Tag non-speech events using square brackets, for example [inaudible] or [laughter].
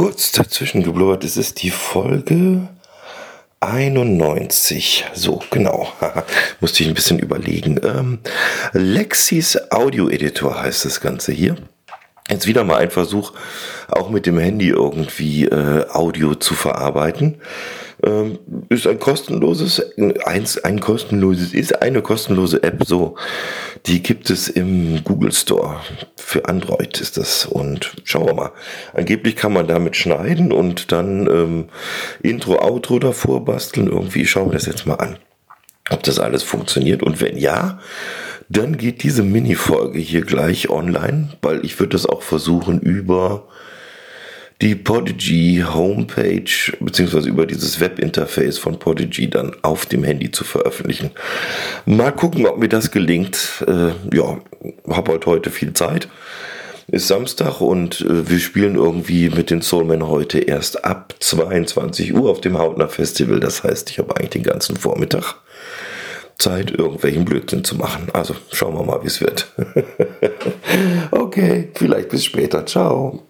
kurz dazwischen geblubbert. Es ist die Folge 91. So, genau. [laughs] Musste ich ein bisschen überlegen. Ähm, Lexis Audio Editor heißt das Ganze hier. Jetzt wieder mal ein Versuch, auch mit dem Handy irgendwie äh, Audio zu verarbeiten. Ähm, ist ein kostenloses, eins, ein kostenloses, ist eine kostenlose App, so. Die gibt es im Google Store. Für Android ist das. Und schauen wir mal. Angeblich kann man damit schneiden und dann ähm, Intro, Outro davor basteln. Irgendwie schauen wir das jetzt mal an. Ob das alles funktioniert. Und wenn ja, dann geht diese Mini-Folge hier gleich online, weil ich würde das auch versuchen über die Podigy Homepage beziehungsweise über dieses Webinterface von Podigy dann auf dem Handy zu veröffentlichen. Mal gucken, ob mir das gelingt. Äh, ja, habe halt heute viel Zeit. Ist Samstag und äh, wir spielen irgendwie mit den Soulmen heute erst ab 22 Uhr auf dem Hautner Festival. Das heißt, ich habe eigentlich den ganzen Vormittag Zeit, irgendwelchen Blödsinn zu machen. Also schauen wir mal, wie es wird. [laughs] okay, vielleicht bis später. Ciao.